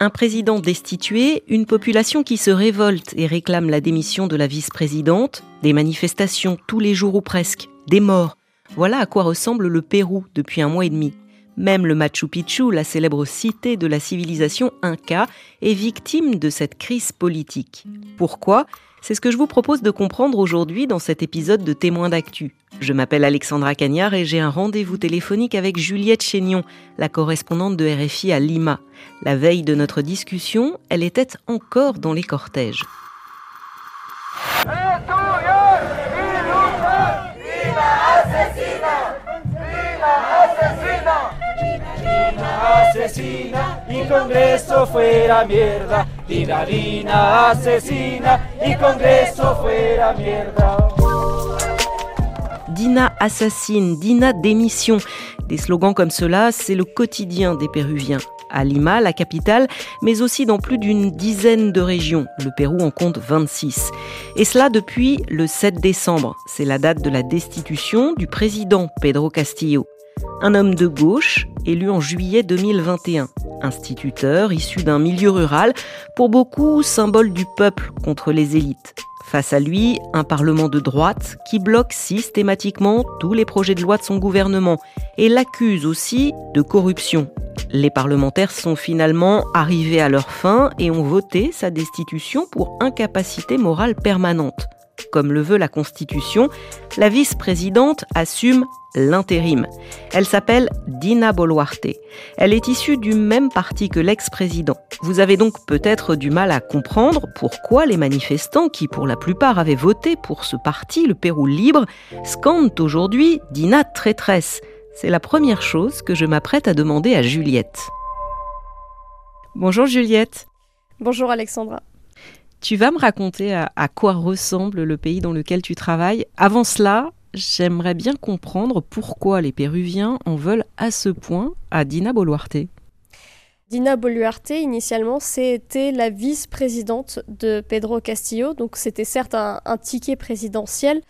Un président destitué, une population qui se révolte et réclame la démission de la vice-présidente, des manifestations tous les jours ou presque, des morts. Voilà à quoi ressemble le Pérou depuis un mois et demi. Même le Machu Picchu, la célèbre cité de la civilisation inca, est victime de cette crise politique. Pourquoi? C'est ce que je vous propose de comprendre aujourd'hui dans cet épisode de Témoins d'actu. Je m'appelle Alexandra Cagnard et j'ai un rendez-vous téléphonique avec Juliette Chénion, la correspondante de RFI à Lima. La veille de notre discussion, elle était encore dans les cortèges. Dina assassine, Dina démission. Des slogans comme cela, c'est le quotidien des Péruviens. À Lima, la capitale, mais aussi dans plus d'une dizaine de régions. Le Pérou en compte 26. Et cela depuis le 7 décembre. C'est la date de la destitution du président Pedro Castillo. Un homme de gauche, élu en juillet 2021. Instituteur issu d'un milieu rural, pour beaucoup symbole du peuple contre les élites. Face à lui, un Parlement de droite qui bloque systématiquement tous les projets de loi de son gouvernement et l'accuse aussi de corruption. Les parlementaires sont finalement arrivés à leur fin et ont voté sa destitution pour incapacité morale permanente. Comme le veut la Constitution, la vice-présidente assume l'intérim. Elle s'appelle Dina Boluarte. Elle est issue du même parti que l'ex-président. Vous avez donc peut-être du mal à comprendre pourquoi les manifestants, qui pour la plupart avaient voté pour ce parti, le Pérou libre, scandent aujourd'hui Dina traîtresse. C'est la première chose que je m'apprête à demander à Juliette. Bonjour Juliette. Bonjour Alexandra. Tu vas me raconter à, à, quoi ressemble le pays dans lequel tu travailles. Avant cela, j'aimerais bien comprendre pourquoi les Péruviens en veulent à ce point à Dina Boluarte. Dina Boluarte, initialement, c'était la vice-présidente de Pedro Castillo, donc c'était certes un, ticket présidentiel.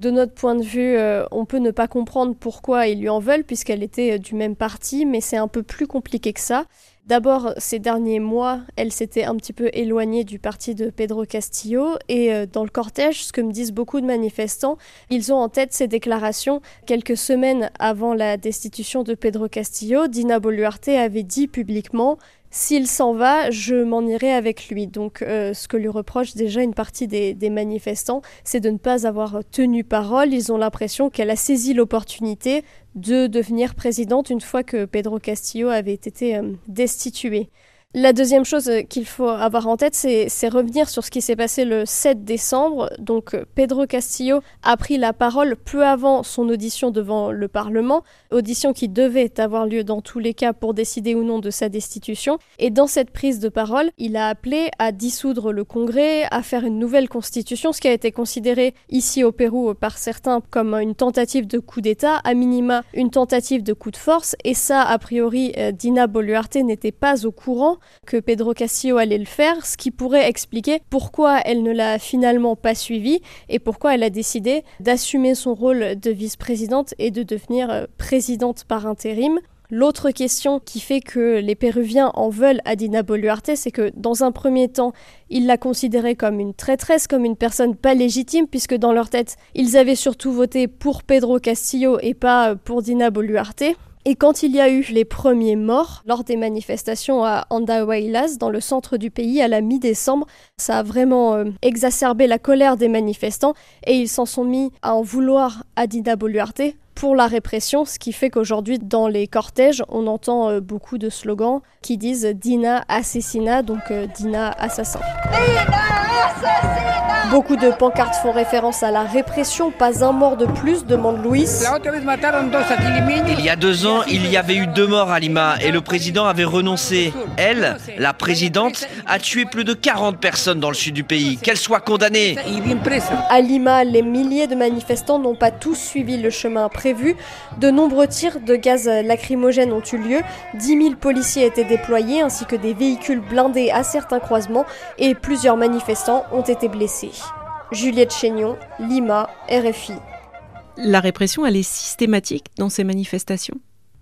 De notre point de vue, euh, on peut ne pas comprendre pourquoi ils lui en veulent, puisqu'elle était euh, du même parti, mais c'est un peu plus compliqué que ça. D'abord, ces derniers mois, elle s'était un petit peu éloignée du parti de Pedro Castillo et euh, dans le cortège, ce que me disent beaucoup de manifestants, ils ont en tête ces déclarations. Quelques semaines avant la destitution de Pedro Castillo, Dina Boluarte avait dit publiquement s'il s'en va, je m'en irai avec lui. Donc, euh, ce que lui reproche déjà une partie des, manifestants, c'est de ne pas avoir tenu parole. Ils ont l'impression qu'elle a saisi l'opportunité de devenir présidente une fois que Pedro Castillo avait été euh, destitué. La deuxième chose euh, qu'il faut avoir en tête, c'est revenir sur ce qui s'est passé le 7 décembre. Donc euh, Pedro Castillo a pris la parole peu avant son audition devant le Parlement, audition qui devait avoir lieu dans tous les cas pour décider ou non de sa destitution. Et dans cette prise de parole, il a appelé à dissoudre le Congrès, à faire une nouvelle constitution, ce qui a été considéré ici au Pérou par certains comme une tentative de coup d'État, à minima une tentative de coup de force. Et ça, a priori, euh, Dina Boluarte n'était pas au courant que Pedro Castillo allait le faire, ce qui pourrait expliquer pourquoi elle ne l'a finalement pas suivi et pourquoi elle a décidé d'assumer son rôle de vice-présidente et de devenir euh, présidente par intérim. L'autre question qui fait que les Péruviens en veulent à Dina Boluarte, c'est que dans un premier temps, ils la considéraient comme une traîtresse, comme une personne pas légitime, puisque dans leur tête, ils avaient surtout voté pour Pedro Castillo et pas pour Dina Boluarte. Et quand il y a eu les premiers morts lors des manifestations à Andahuaylas, dans le centre du pays, à la mi-décembre, ça a vraiment euh, exacerbé la colère des manifestants et ils s'en sont mis à en vouloir à Dina Boluarte pour la répression, ce qui fait qu'aujourd'hui, dans les cortèges, on entend euh, beaucoup de slogans qui disent Dina assassina, donc euh, Dina assassin. Beaucoup de pancartes font référence à la répression. Pas un mort de plus, demande Louis. Il y a deux ans, il y avait eu deux morts à Lima et le président avait renoncé. Elle, la présidente, a tué plus de 40 personnes dans le sud du pays. Qu'elle soit condamnée. À Lima, les milliers de manifestants n'ont pas tous suivi le chemin prévu. De nombreux tirs de gaz lacrymogène ont eu lieu. 10 000 policiers étaient déployés ainsi que des véhicules blindés à certains croisements et plusieurs manifestants ont été blessés. Juliette Chénion, Lima, RFI. La répression, elle est systématique dans ces manifestations?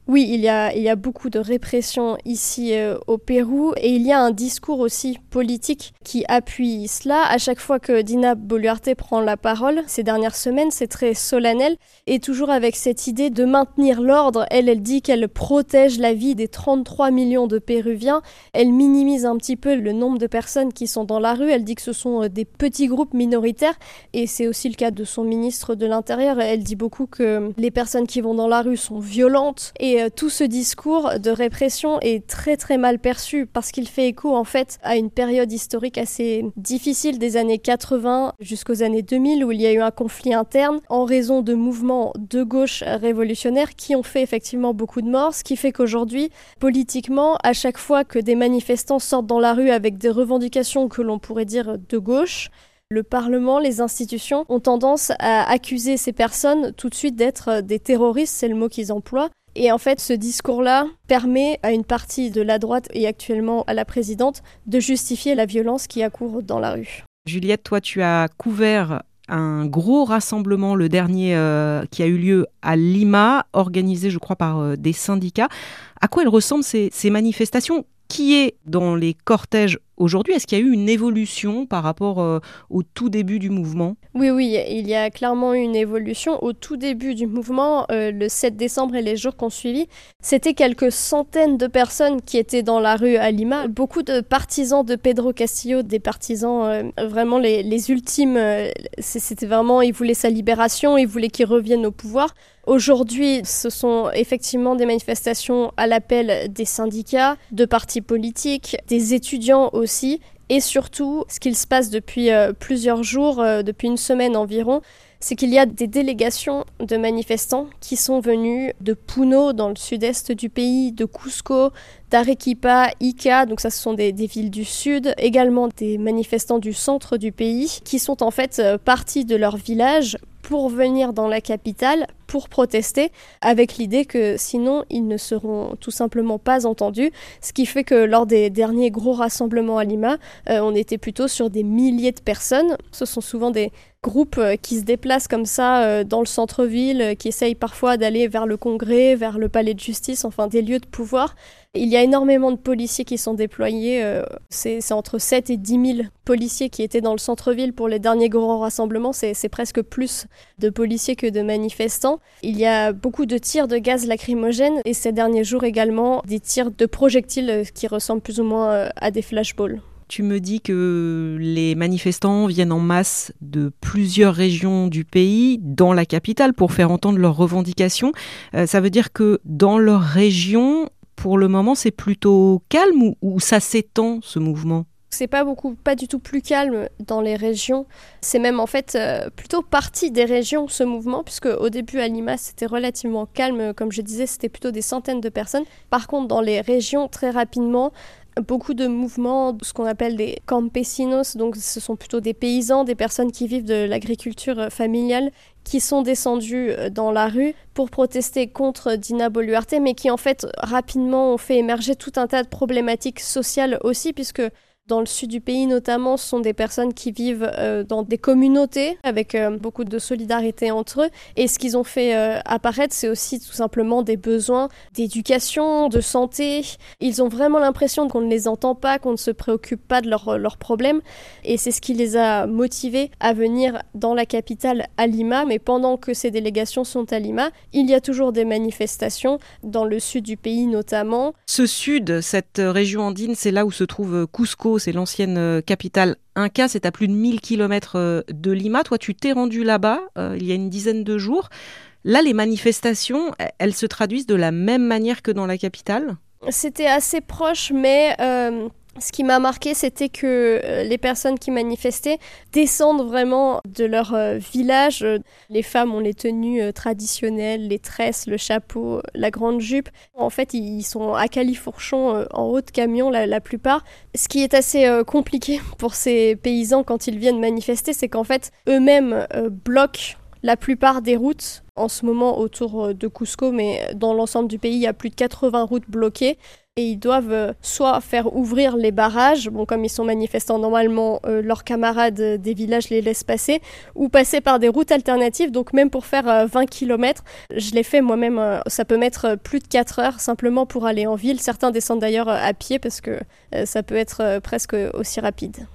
Oui, il y, a, beaucoup de répression ici euh, au Pérou et il y a un discours aussi politique qui appuie cela. À chaque fois que Dina Boluarte prend la parole ces dernières semaines, c'est très solennel et toujours avec cette idée de maintenir l'ordre. Elle, elle dit qu'elle protège la vie des 33 millions de Péruviens. Elle minimise un petit peu le nombre de personnes qui sont dans la rue. Elle dit que ce sont euh, des petits groupes minoritaires et c'est aussi le cas de son ministre de l'Intérieur. Elle dit beaucoup que les personnes qui vont dans la rue sont violentes et et euh, tout ce discours de répression est très très mal perçu parce qu'il fait écho en fait à une période historique assez difficile des années 80 jusqu'aux années 2000 où il y a eu un conflit interne en raison de mouvements de gauche révolutionnaires qui ont fait effectivement beaucoup de morts, ce qui fait qu'aujourd'hui, politiquement, à chaque fois que des manifestants sortent dans la rue avec des revendications que l'on pourrait dire de gauche, le Parlement, les institutions ont tendance à accuser ces personnes tout de suite d'être des terroristes, c'est le mot qu'ils emploient, et en fait, ce discours-là permet à une partie de la droite et actuellement à la présidente de justifier la violence qui accourt dans la rue. Juliette, toi, tu as couvert un gros rassemblement, le dernier euh, qui a eu lieu à Lima, organisé, je crois, par euh, des syndicats. À quoi elles ressemblent ces manifestations? Qui est dans les cortèges aujourd'hui Est-ce qu'il y a eu une évolution par rapport euh, au tout début du mouvement? Oui, oui, il y a clairement eu une évolution. Au tout début du mouvement, euh, le 7 décembre et les jours qu'on suivi, c'était quelques centaines de personnes qui étaient dans la rue à Lima. Beaucoup de partisans de Pedro Castillo, des partisans euh, vraiment les, les ultimes. c'était vraiment, ils voulaient sa libération, ils voulaient qu'il revienne au pouvoir. Aujourd'hui, ce sont effectivement des manifestations à l'appel des syndicats, de partis politiques, des étudiants et surtout, ce qu'il se passe depuis euh, plusieurs jours, euh, depuis une semaine environ, c'est qu'il y a des délégations de manifestants qui sont venus de Puno, dans le sud-est du pays, de Cusco, d'Arequipa, Ica, donc ça ce sont des, villes du sud, également des manifestants du centre du pays, qui sont en fait euh, partis de leur village pour venir dans la capitale pour protester, avec l'idée que sinon ils ne seront tout simplement pas entendus, ce qui fait que lors des derniers gros rassemblements à Lima, euh, on était plutôt sur des milliers de personnes. Ce sont souvent des groupes euh, qui se déplacent comme ça euh, dans le centre-ville, qui essayent parfois d'aller vers le Congrès, vers le palais de justice, enfin des lieux de pouvoir. Il y a énormément de policiers qui sont déployés. Euh, c'est entre 7 et 10 000 policiers qui étaient dans le centre-ville pour les derniers grands rassemblements. C'est presque plus de policiers que de manifestants. Il y a beaucoup de tirs de gaz lacrymogène et ces derniers jours également des tirs de projectiles qui ressemblent plus ou moins euh, à des flashballs. Tu me dis que les manifestants viennent en masse de plusieurs régions du pays dans la capitale pour faire entendre leurs revendications. Euh, ça veut dire que dans leur région, pour le moment, c'est plutôt calme ou, ça s'étend ce mouvement? C'est pas beaucoup, pas du tout plus calme dans les régions. C'est même en fait euh, plutôt partie des régions ce mouvement, puisque au début à Lima c'était relativement calme, comme je disais, c'était plutôt des centaines de personnes. Par contre, dans les régions, très rapidement, beaucoup de mouvements, ce qu'on appelle des campesinos, donc ce sont plutôt des paysans, des personnes qui vivent de l'agriculture familiale, qui sont descendus euh, dans la rue pour protester contre Dina Boluarte, mais qui en fait rapidement ont fait émerger tout un tas de problématiques sociales aussi, puisque dans le sud du pays notamment, ce sont des personnes qui vivent euh, dans des communautés avec euh, beaucoup de solidarité entre eux. Et ce qu'ils ont fait euh, apparaître, c'est aussi tout simplement des besoins d'éducation, de santé. Ils ont vraiment l'impression qu'on ne les entend pas, qu'on ne se préoccupe pas de leurs problèmes. Et c'est ce qui les a motivés à venir dans la capitale à Lima. Mais pendant que ces délégations sont à Lima, il y a toujours des manifestations dans le sud du pays notamment. Ce sud, cette région andine, c'est là où se trouve Cusco c'est l'ancienne euh, capitale Inca, c'est à plus de 1000 km euh, de Lima. Toi, tu t'es rendu là-bas euh, il y a une dizaine de jours. Là, les manifestations, elles se traduisent de la même manière que dans la capitale? C'était assez proche, mais ce qui m'a marqué, c'était que euh, les personnes qui manifestaient descendent vraiment de leur euh, village. Les femmes ont les tenues euh, traditionnelles, les tresses, le chapeau, la grande jupe. En fait, ils sont à califourchon en haut de camion la, la, plupart. Ce qui est assez compliqué pour ces paysans quand ils viennent manifester, c'est qu'en fait, eux-mêmes bloquent La plupart des routes en ce moment autour de Cusco, mais dans l'ensemble du pays, il y a plus de 80 routes bloquées et ils doivent euh, soit faire ouvrir les barrages, bon comme ils sont manifestants normalement, euh, leurs camarades des villages les laissent passer, ou passer par des routes alternatives, donc même pour faire 20 euh, km, je l'ai fait moi-même, ça peut mettre plus de 4 heures simplement pour aller en ville, certains descendent d'ailleurs à pied parce que ça peut être presque aussi rapide.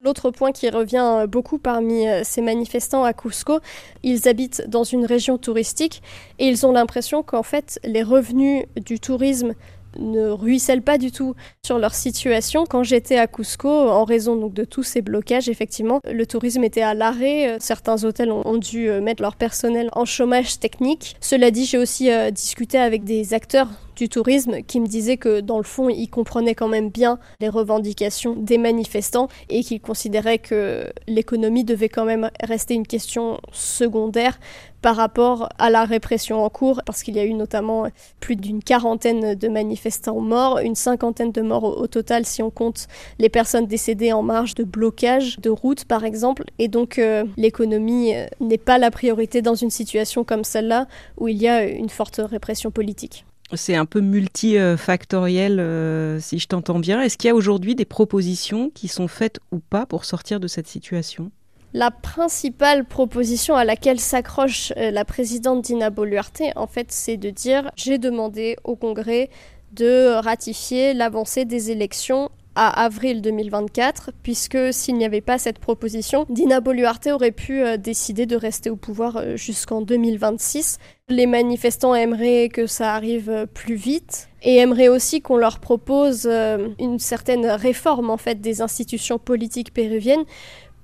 L'autre point qui revient beaucoup parmi ces manifestants à Cusco, ils habitent dans une région touristique et ils ont l'impression qu'en fait les revenus du tourisme ne ruissellent pas du tout sur leur situation. Quand j'étais à Cusco, en raison donc de tous ces blocages, effectivement, le tourisme était à l'arrêt. Certains hôtels ont, dû euh, mettre leur personnel en chômage technique. Cela dit, j'ai aussi euh, discuté avec des acteurs du tourisme qui me disaient que dans le fond, ils comprenaient quand même bien les revendications des manifestants et qu'ils considéraient que l'économie devait quand même rester une question secondaire par rapport à la répression en cours, parce qu'il y a eu notamment plus d'une quarantaine de manifestants morts, une cinquantaine de morts au, total si on compte les personnes décédées en marge de blocage de routes par exemple. Et donc euh, l'économie euh, n'est pas la priorité dans une situation comme celle-là où il y a une forte répression politique. C'est un peu multifactoriel, euh, si je t'entends bien. Est-ce qu'il y a aujourd'hui des propositions qui sont faites ou pas pour sortir de cette situation? La principale proposition à laquelle s'accroche euh, la présidente Dina Boluarte, en fait, c'est de dire j'ai demandé au Congrès de ratifier l'avancée des élections à avril 2024, puisque s'il n'y avait pas cette proposition, Dina Boluarte aurait pu euh, décider de rester au pouvoir euh, jusqu'en 2026. Les manifestants aimeraient que ça arrive plus vite et aimeraient aussi qu'on leur propose une certaine réforme en fait des institutions politiques péruviennes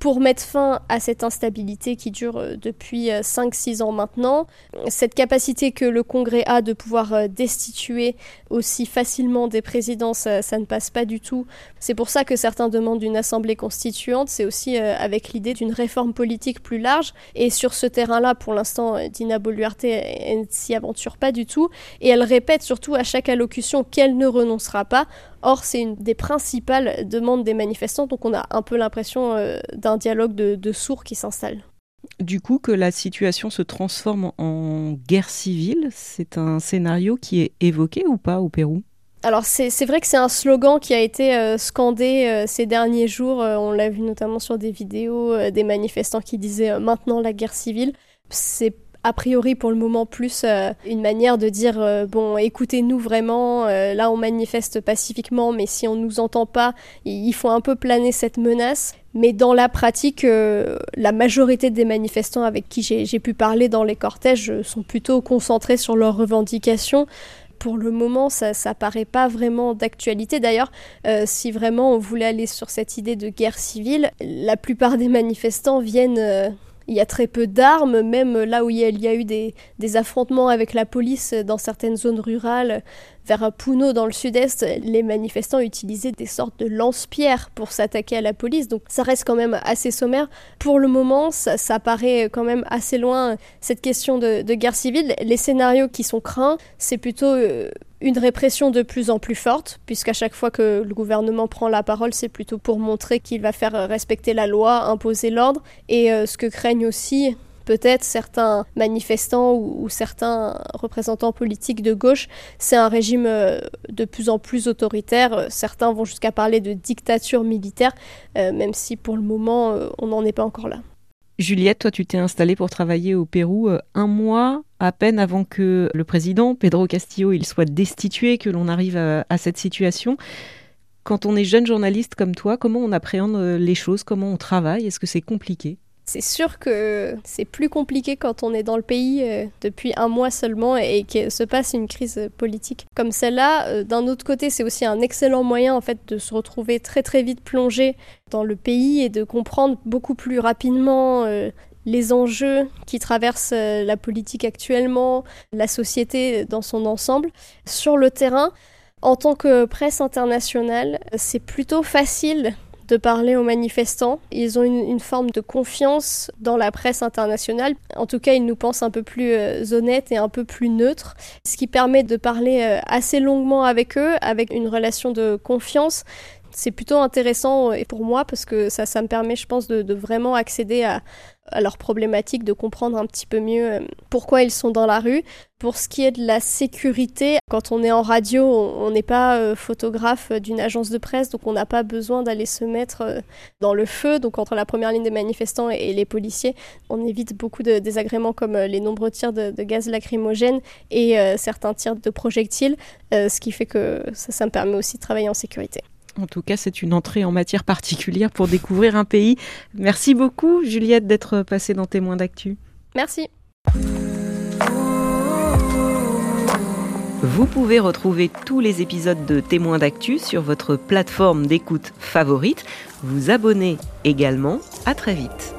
pour mettre fin à cette instabilité qui dure euh, depuis 5-6 euh, ans maintenant, cette capacité que le Congrès a de pouvoir euh, destituer aussi facilement des présidents, ça, ne passe pas du tout. C'est pour ça que certains demandent une assemblée constituante, c'est aussi avec l'idée d'une réforme politique plus large. Et sur ce terrain-là, pour l'instant, Dina Boluarte ne s'y aventure pas du tout. Et elle répète surtout à chaque allocution qu'elle ne renoncera pas Or, c'est une des principales demandes des manifestants, donc on a un peu l'impression euh, d'un dialogue de, sourds qui s'installe. Du coup, que la situation se transforme en guerre civile, c'est un scénario qui est évoqué ou pas au Pérou? Alors c'est vrai que c'est un slogan qui a été euh, scandé euh, ces derniers jours. on l'a vu notamment sur des vidéos des manifestants qui disaient maintenant la guerre civile. C'est a priori pour le moment plus euh, une manière de dire euh, bon écoutez-nous vraiment euh, là on manifeste pacifiquement mais si on nous entend pas il faut un peu planer cette menace mais dans la pratique la majorité des manifestants avec qui j'ai pu parler dans les cortèges sont plutôt concentrés sur leurs revendications pour le moment, ça, ça paraît pas vraiment d'actualité. D'ailleurs, si vraiment on voulait aller sur cette idée de guerre civile, la plupart des manifestants viennent il y a très peu d'armes, même là où il y a, eu des, affrontements avec la police dans certaines zones rurales, vers Puno dans le sud-est, les manifestants utilisaient des sortes de lance-pierres pour s'attaquer à la police, donc ça reste quand même assez sommaire. Pour le moment, ça, paraît quand même assez loin cette question de, guerre civile. Les scénarios qui sont craints, c'est plutôt... Euh, une répression de plus en plus forte, puisqu'à chaque fois que le gouvernement prend la parole, c'est plutôt pour montrer qu'il va faire respecter la loi, imposer l'ordre, et euh, ce que craignent aussi peut-être certains manifestants ou, certains représentants politiques de gauche, c'est un régime euh, de plus en plus autoritaire. Certains vont jusqu'à parler de dictature militaire, euh, même si pour le moment on n'en est pas encore là. Juliette, toi, tu t'es installée pour travailler au Pérou euh, un mois à peine avant que le président Pedro Castillo il soit destitué, que l'on arrive à, cette situation. Quand on est jeune journaliste comme toi, comment on appréhende euh, les choses, comment on travaille? Est-ce que c'est compliqué? C'est sûr que c'est plus compliqué quand on est dans le pays euh, depuis un mois seulement et qu'il se passe une crise politique comme celle-là. Euh, d'un autre côté, c'est aussi un excellent moyen en fait de se retrouver très très vite plongé dans le pays et de comprendre beaucoup plus rapidement euh, les enjeux qui traversent la politique actuellement, la société dans son ensemble. Sur le terrain, en tant que presse internationale, c'est plutôt facile de parler aux manifestants. Ils ont une, forme de confiance dans la presse internationale. En tout cas, ils nous pensent un peu plus euh, honnêtes et un peu plus neutres, ce qui permet de parler euh, assez longuement avec eux, avec une relation de confiance c'est plutôt intéressant et pour moi parce que ça, me permet, je pense, de, vraiment accéder à, leurs problématiques, de comprendre un petit peu mieux euh, pourquoi ils sont dans la rue. Pour ce qui est de la sécurité, quand on est en radio, on n'est pas euh, photographe d'une agence de presse, donc on n'a pas besoin d'aller se mettre euh, dans le feu. Donc entre la première ligne des manifestants et les policiers, on évite beaucoup de désagréments comme les nombreux tirs de, gaz lacrymogène et certains tirs de projectiles, ce qui fait que ça me permet aussi de travailler en sécurité. En tout cas, c'est une entrée en matière particulière pour découvrir un pays. Merci beaucoup, Juliette, d'être passée dans Témoins d'actu. Merci. Vous pouvez retrouver tous les épisodes de Témoins d'actu sur votre plateforme d'écoute favorite. Vous abonner également. À très vite.